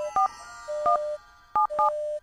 Thank you.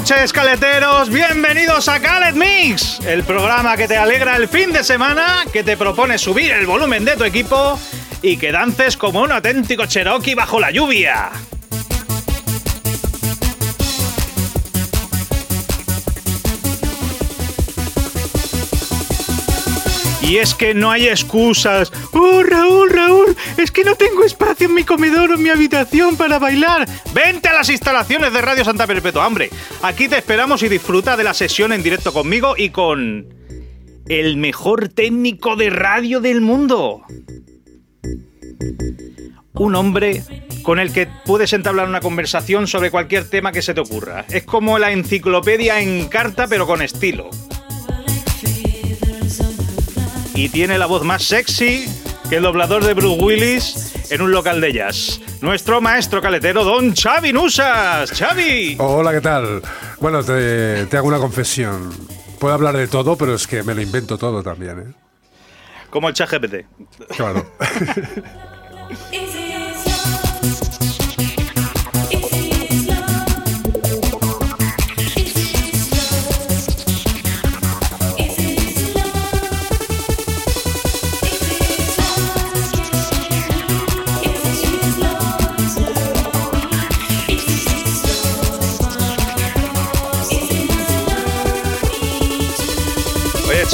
Noches, caleteros. Bienvenidos a Calet Mix, el programa que te alegra el fin de semana, que te propone subir el volumen de tu equipo y que dances como un auténtico Cherokee bajo la lluvia. Y es que no hay excusas. Oh, Raúl, Raúl, es que no tengo espacio en mi comedor o en mi habitación para bailar. Vente a las instalaciones de Radio Santa Perpetua, hombre. Aquí te esperamos y disfruta de la sesión en directo conmigo y con el mejor técnico de radio del mundo. Un hombre con el que puedes entablar una conversación sobre cualquier tema que se te ocurra. Es como la enciclopedia en carta pero con estilo y tiene la voz más sexy que el doblador de Bruce Willis en un local de jazz. Nuestro maestro caletero, don Xavi Nusas. Xavi. Hola, ¿qué tal? Bueno, te, te hago una confesión. Puedo hablar de todo, pero es que me lo invento todo también, ¿eh? Como el chat GPT. Claro.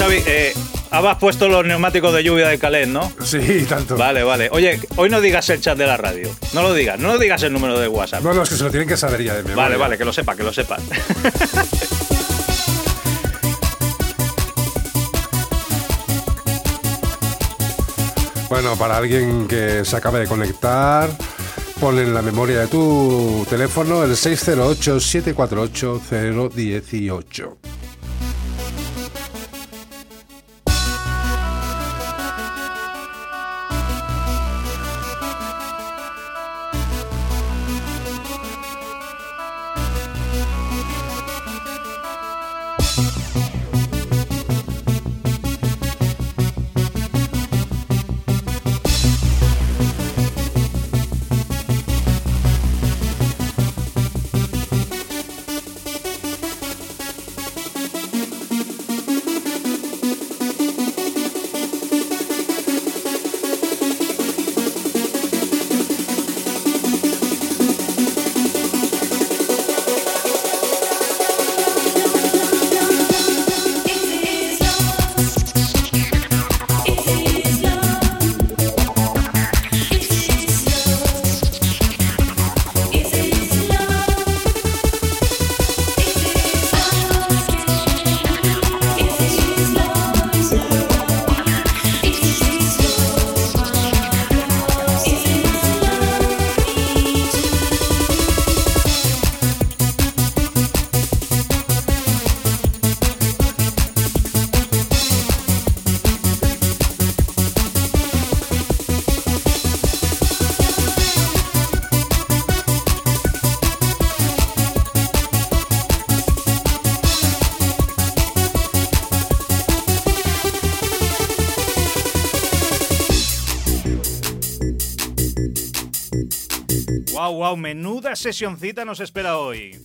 Xavi, eh, habas puesto los neumáticos de lluvia de Calais, ¿no? Sí, tanto. Vale, vale. Oye, hoy no digas el chat de la radio. No lo digas, no lo digas el número de WhatsApp. No, no, es que se lo tienen que saber ya de memoria. Vale, vale, que lo sepa, que lo sepa. Bueno, para alguien que se acabe de conectar, pon en la memoria de tu teléfono el 608-748-018. Menuda sesioncita nos espera hoy.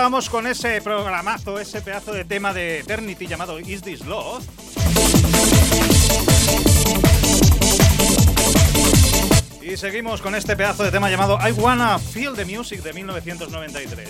Empezábamos con ese programazo, ese pedazo de tema de Eternity llamado Is This Love. Y seguimos con este pedazo de tema llamado I Wanna Feel the Music de 1993.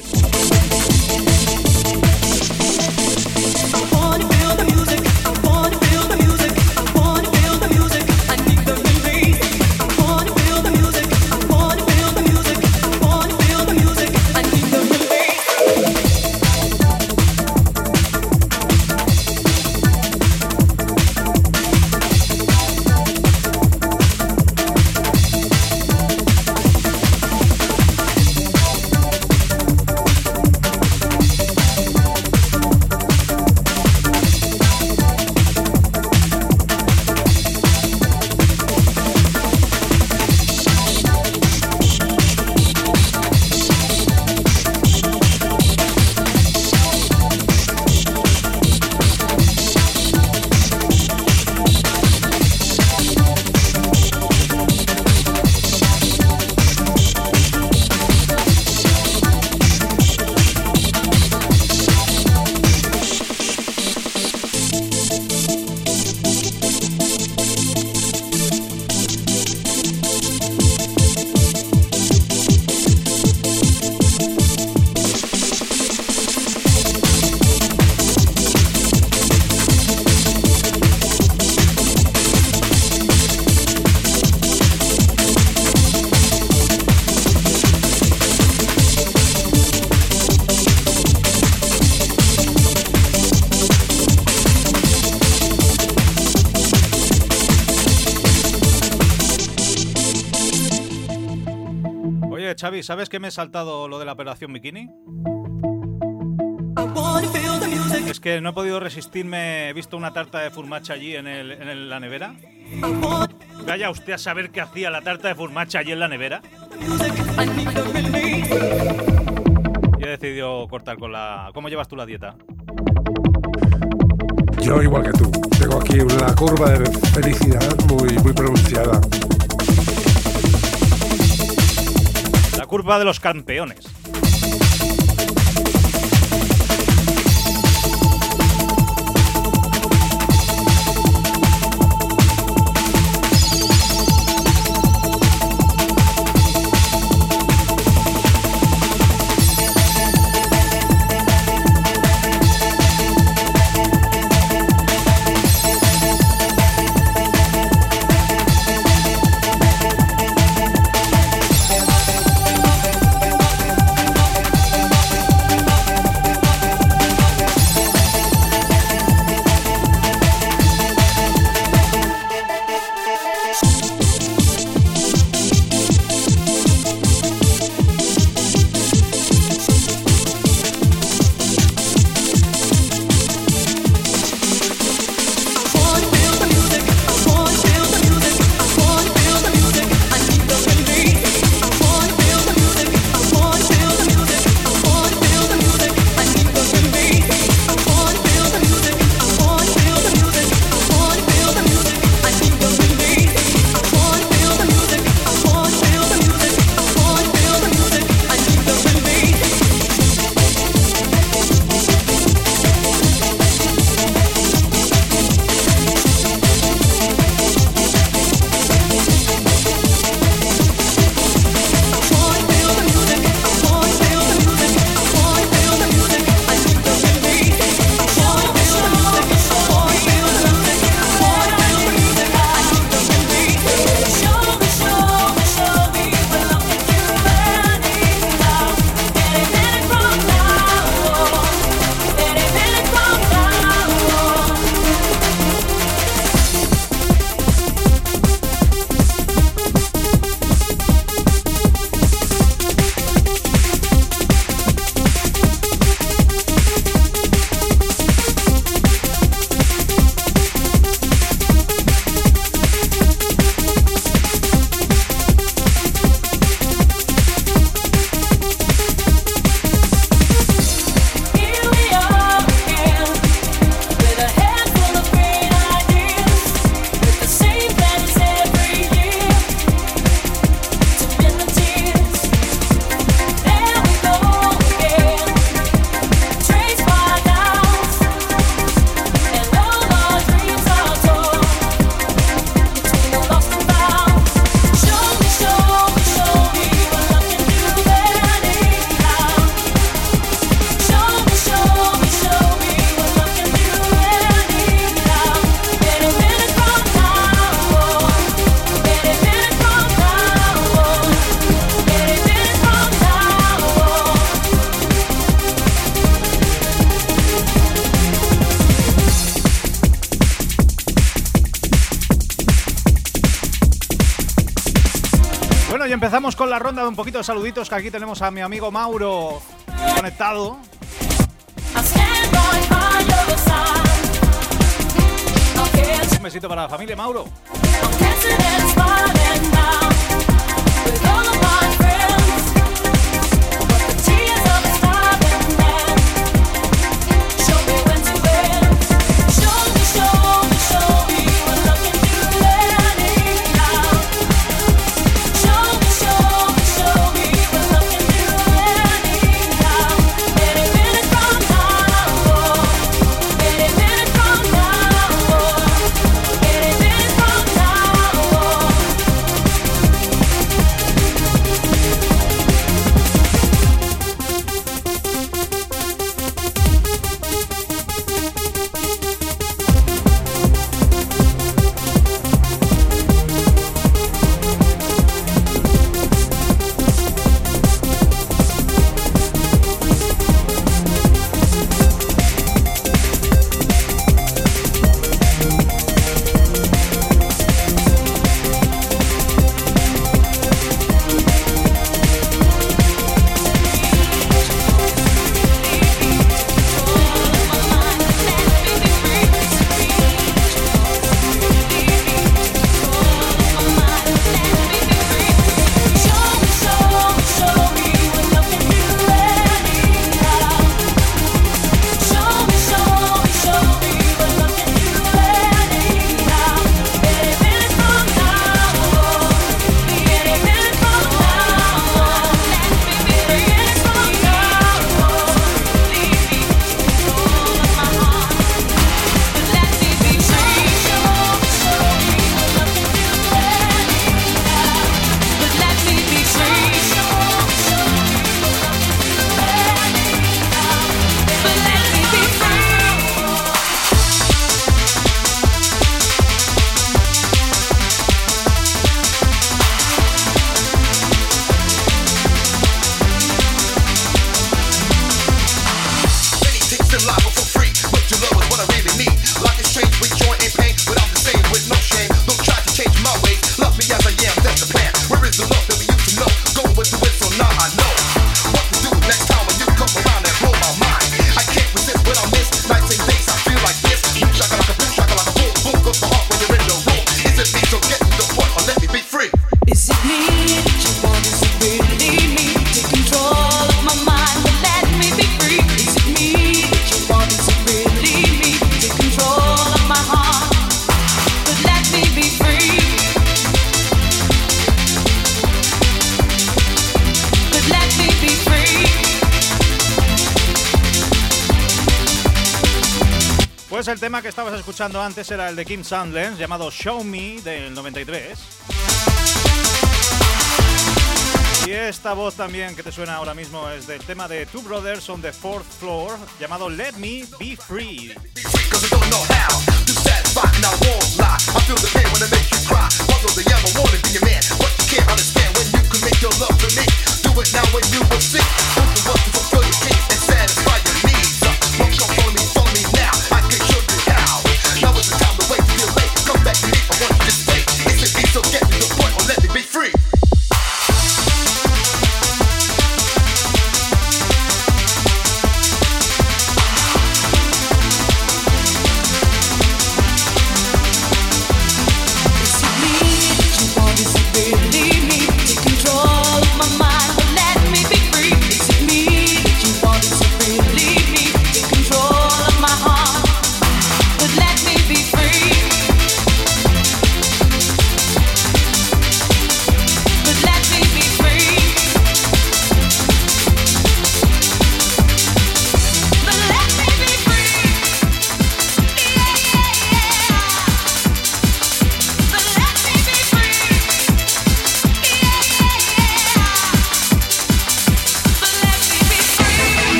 Xavi, ¿sabes que me he saltado lo de la operación bikini? Es que no he podido resistirme, he visto una tarta de furmacha allí en, en la nevera. Vaya usted a saber qué hacía la tarta de furmacha allí en la nevera. Y he decidido cortar con la... ¿Cómo llevas tú la dieta? Yo igual que tú. Tengo aquí una curva de felicidad muy, muy pronunciada. Curva de los campeones. La ronda de un poquito de saluditos que aquí tenemos a mi amigo Mauro conectado. Un besito para la familia Mauro. El tema que estabas escuchando antes era el de Kim Sandlens llamado Show Me del 93. Y esta voz también que te suena ahora mismo es del tema de Two Brothers on the Fourth Floor llamado Let Me Be Free. do it now and you will see.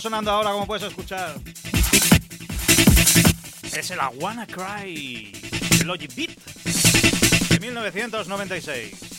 Sonando ahora, como puedes escuchar, es el Wanna Cry de Logic Beat de 1996.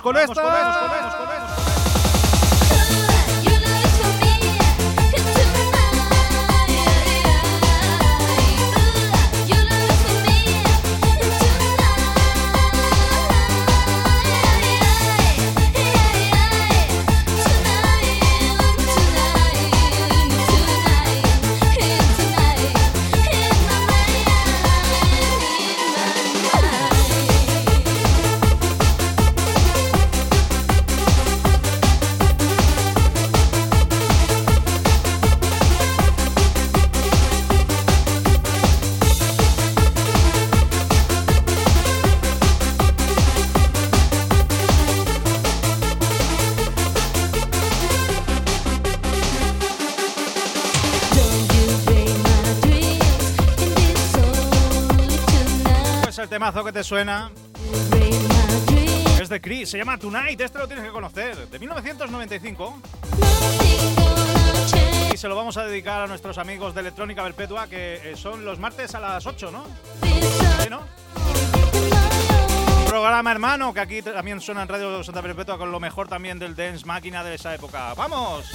Con esta. Temazo que te suena es de Chris, se llama Tonight, este lo tienes que conocer, de 1995. Y se lo vamos a dedicar a nuestros amigos de Electrónica Perpetua, que eh, son los martes a las 8, ¿no? ¿Sí, no? Programa hermano, que aquí también suena en Radio Santa Perpetua con lo mejor también del dance máquina de esa época. ¡Vamos!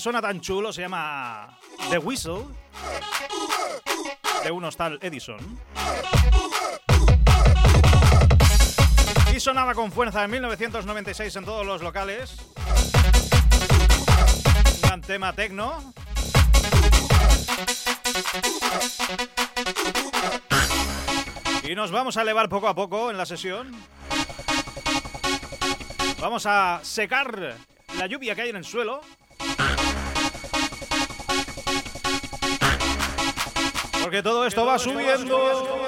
Suena tan chulo se llama The Whistle de unos tal Edison. Y sonaba con fuerza en 1996 en todos los locales. Un gran tema tecno. Y nos vamos a elevar poco a poco en la sesión. Vamos a secar la lluvia que hay en el suelo. Porque todo esto va subiendo.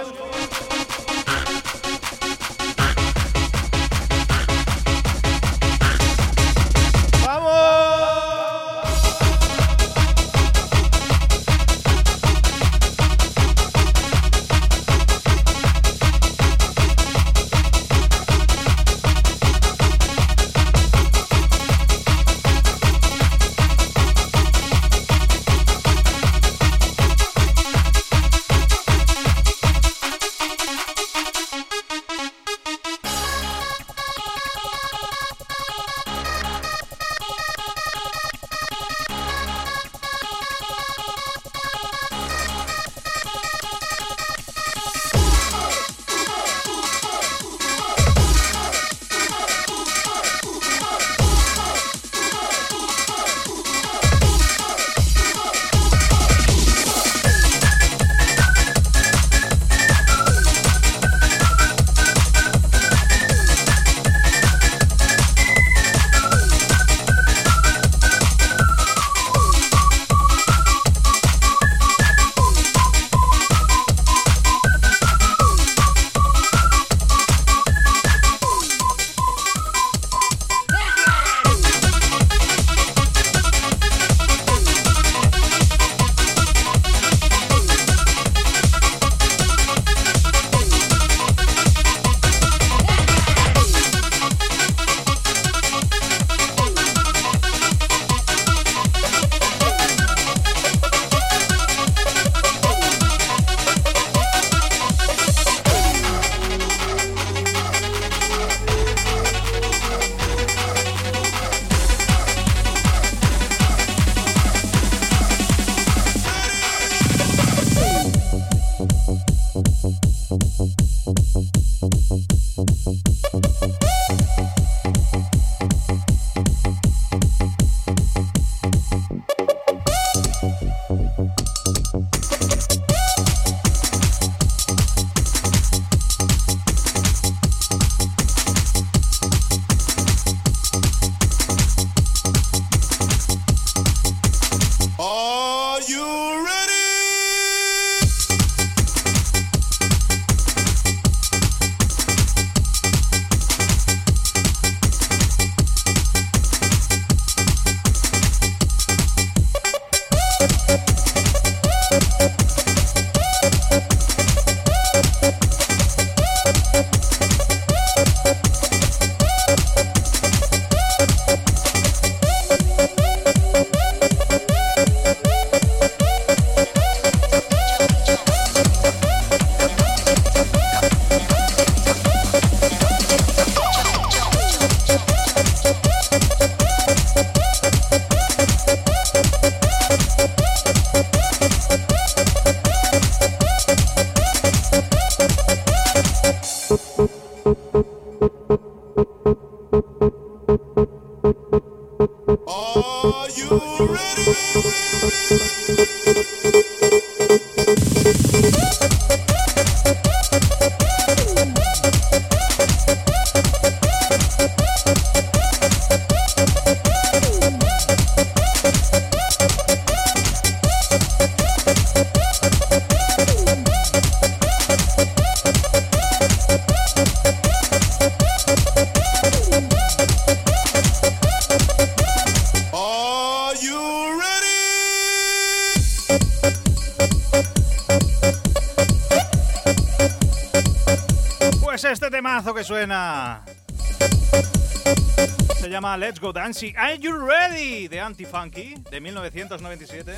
Let's Go Dancing. Are You Ready? de Anti-Funky de 1997.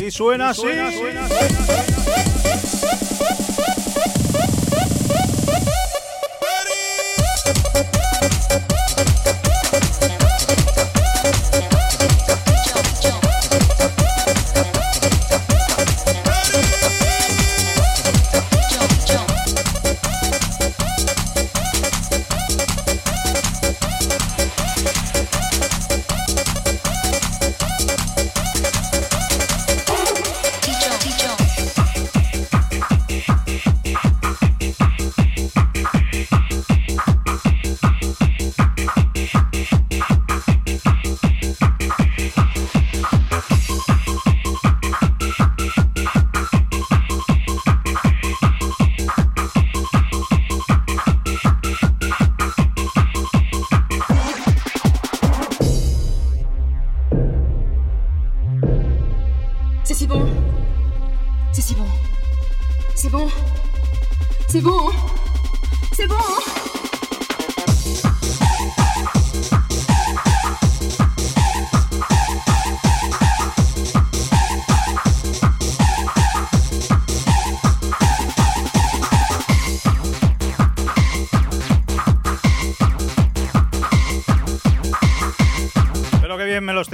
Y suena, y suena así. Suena, suena, suena,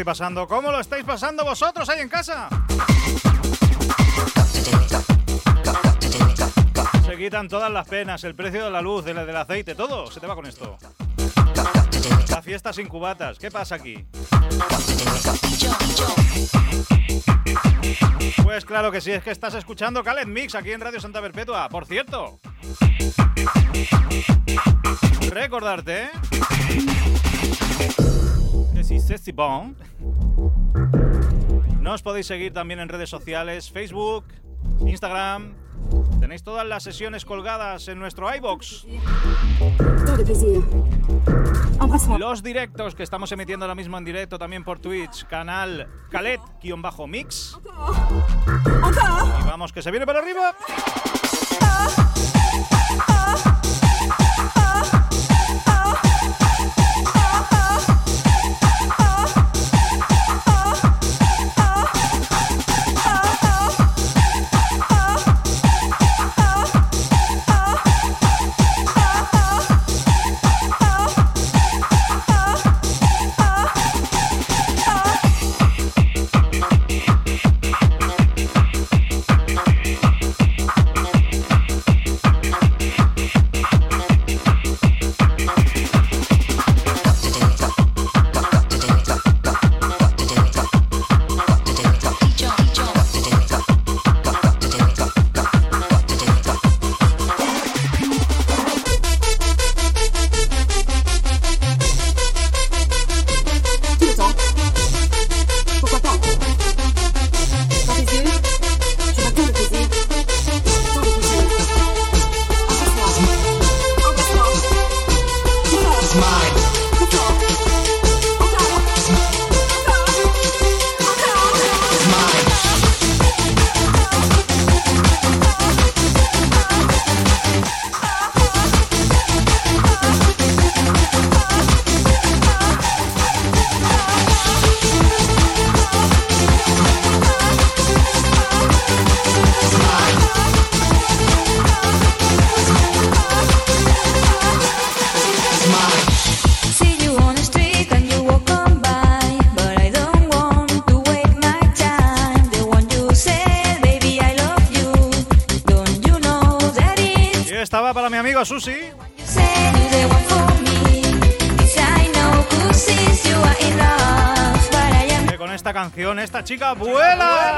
pasando? ¿Cómo lo estáis pasando vosotros ahí en casa? Se quitan todas las penas, el precio de la luz, del, del aceite, todo se te va con esto. La fiesta sin cubatas, ¿qué pasa aquí? Pues claro que sí, es que estás escuchando Caled Mix aquí en Radio Santa Perpetua. Por cierto, recordarte ¿eh? Que si c'est bon nos podéis seguir también en redes sociales, Facebook, Instagram. Tenéis todas las sesiones colgadas en nuestro iBox. Los directos que estamos emitiendo ahora mismo en directo también por Twitch, canal Calet-Mix. Y vamos, que se viene para arriba. Susi. Que con esta canción esta chica vuela.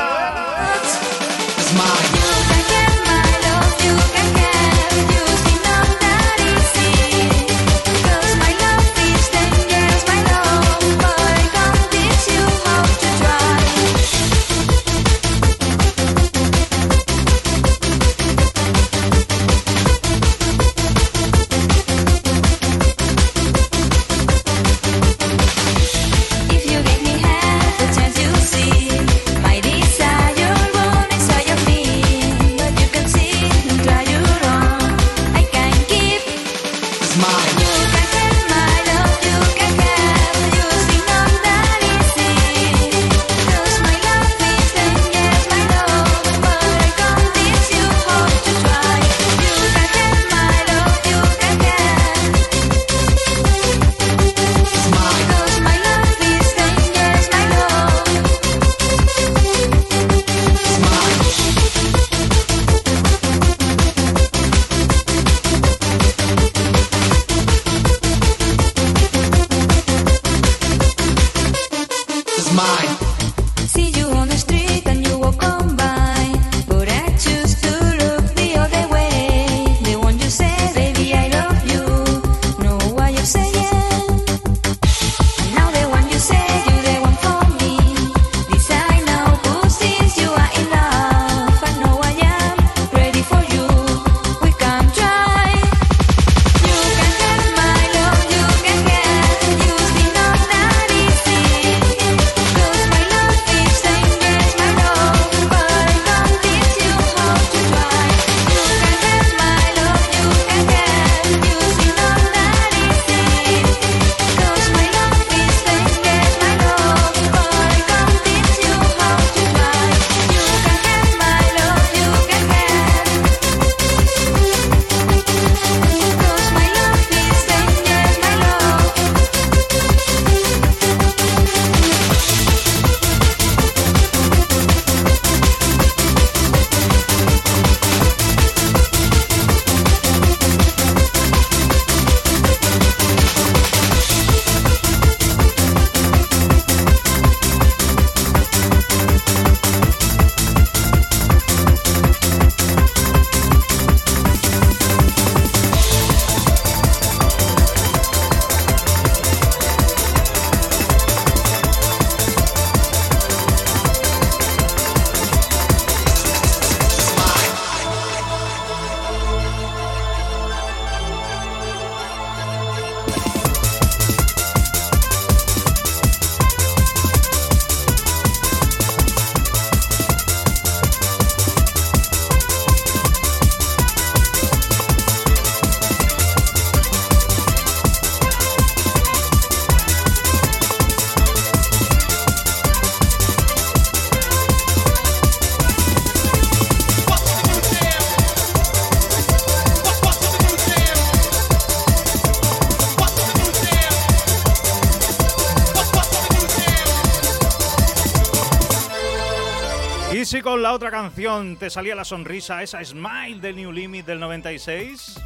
La otra canción te salía la sonrisa, esa Smile del New Limit del 96?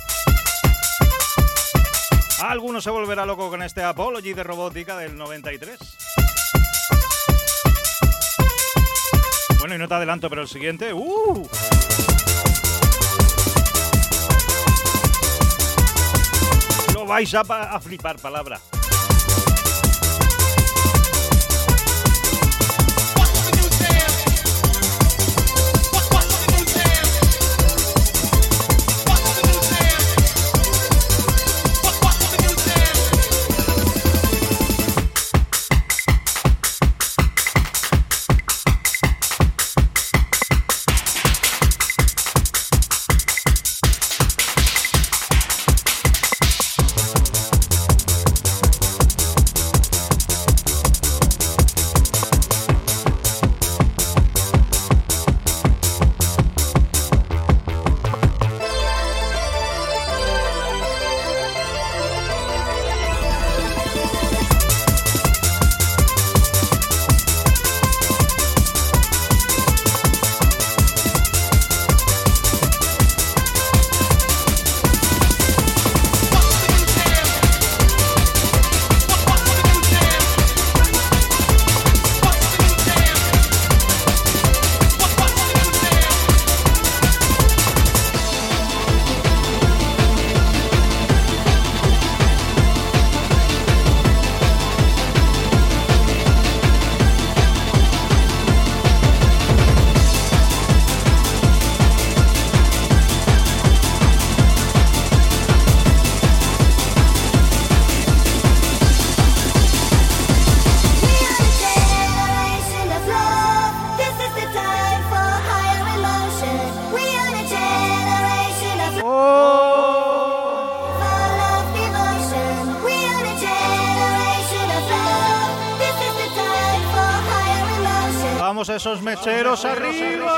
Alguno se volverá loco con este Apology de robótica del 93. Bueno, y no te adelanto, pero el siguiente. ¡Uh! Lo vais a, a flipar, palabra. Mecheros arriba.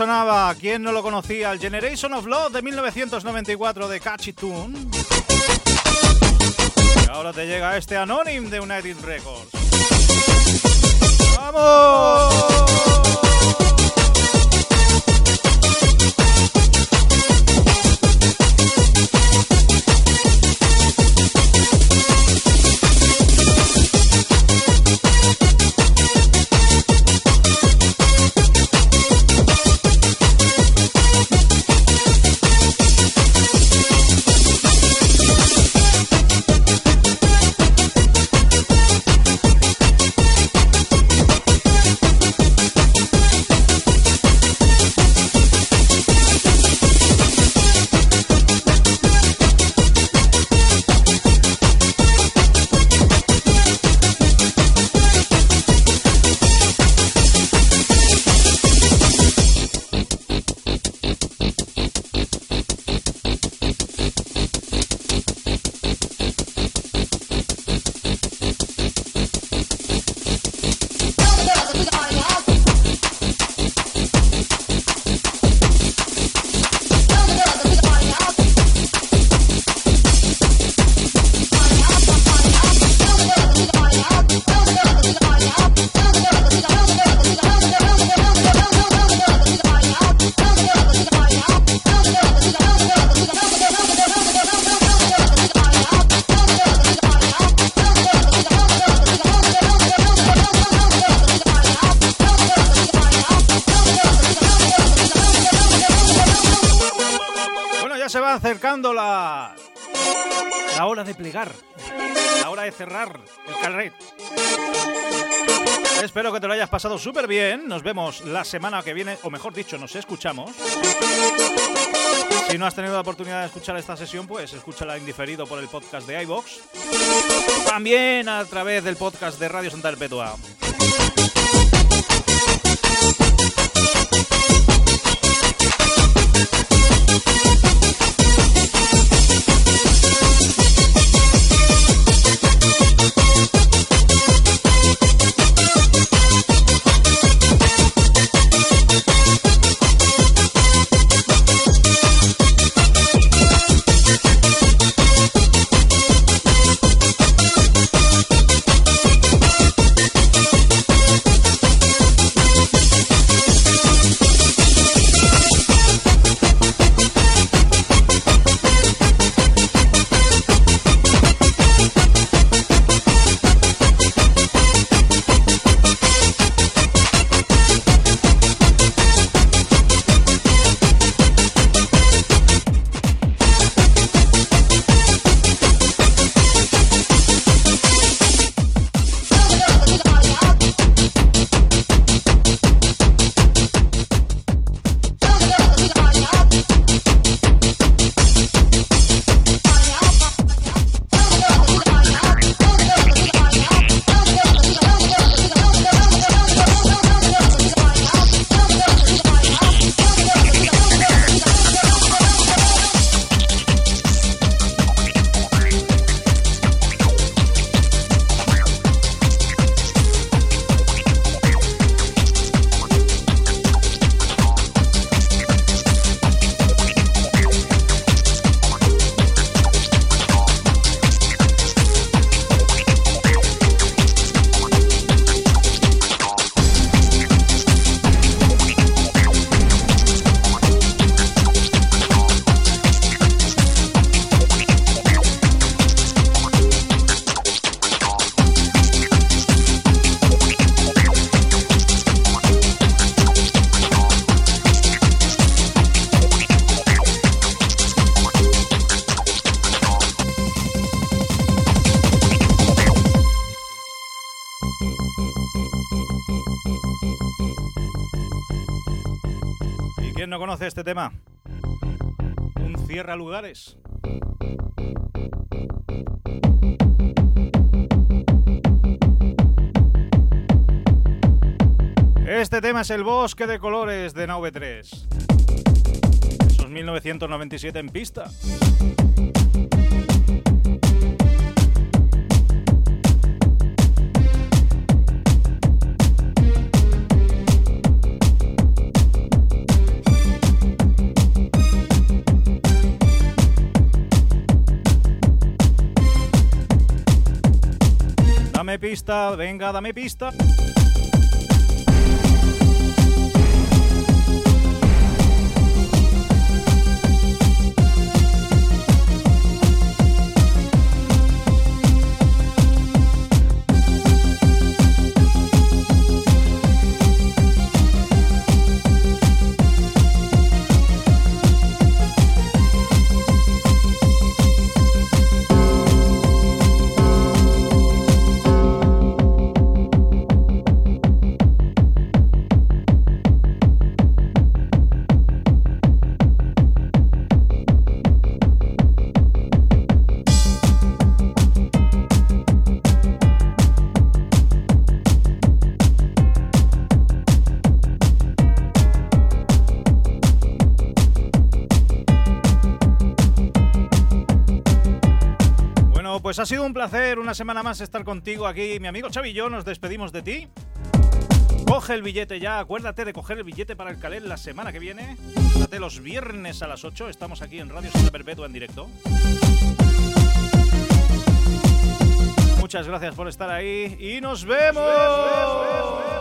Sonaba, ¿quién no lo conocía? El Generation of Love de 1994 de Catchy Tune. Y ahora te llega este Anonym de United Records. ¡Vamos! La semana que viene, o mejor dicho, nos escuchamos. Si no has tenido la oportunidad de escuchar esta sesión, pues escúchala indiferido por el podcast de iBox. También a través del podcast de Radio Santa Perpetua. Este tema? Un cierra lugares. Este tema es el bosque de colores de Nave 3. Eso es 1997 en pista. Venga, dame pista. Pues ha sido un placer una semana más estar contigo aquí. Mi amigo Xavi y yo nos despedimos de ti. Coge el billete ya, acuérdate de coger el billete para el Calel la semana que viene. Date los viernes a las 8, estamos aquí en Radio Santa Perpetua en directo. Muchas gracias por estar ahí y nos vemos. Thank you.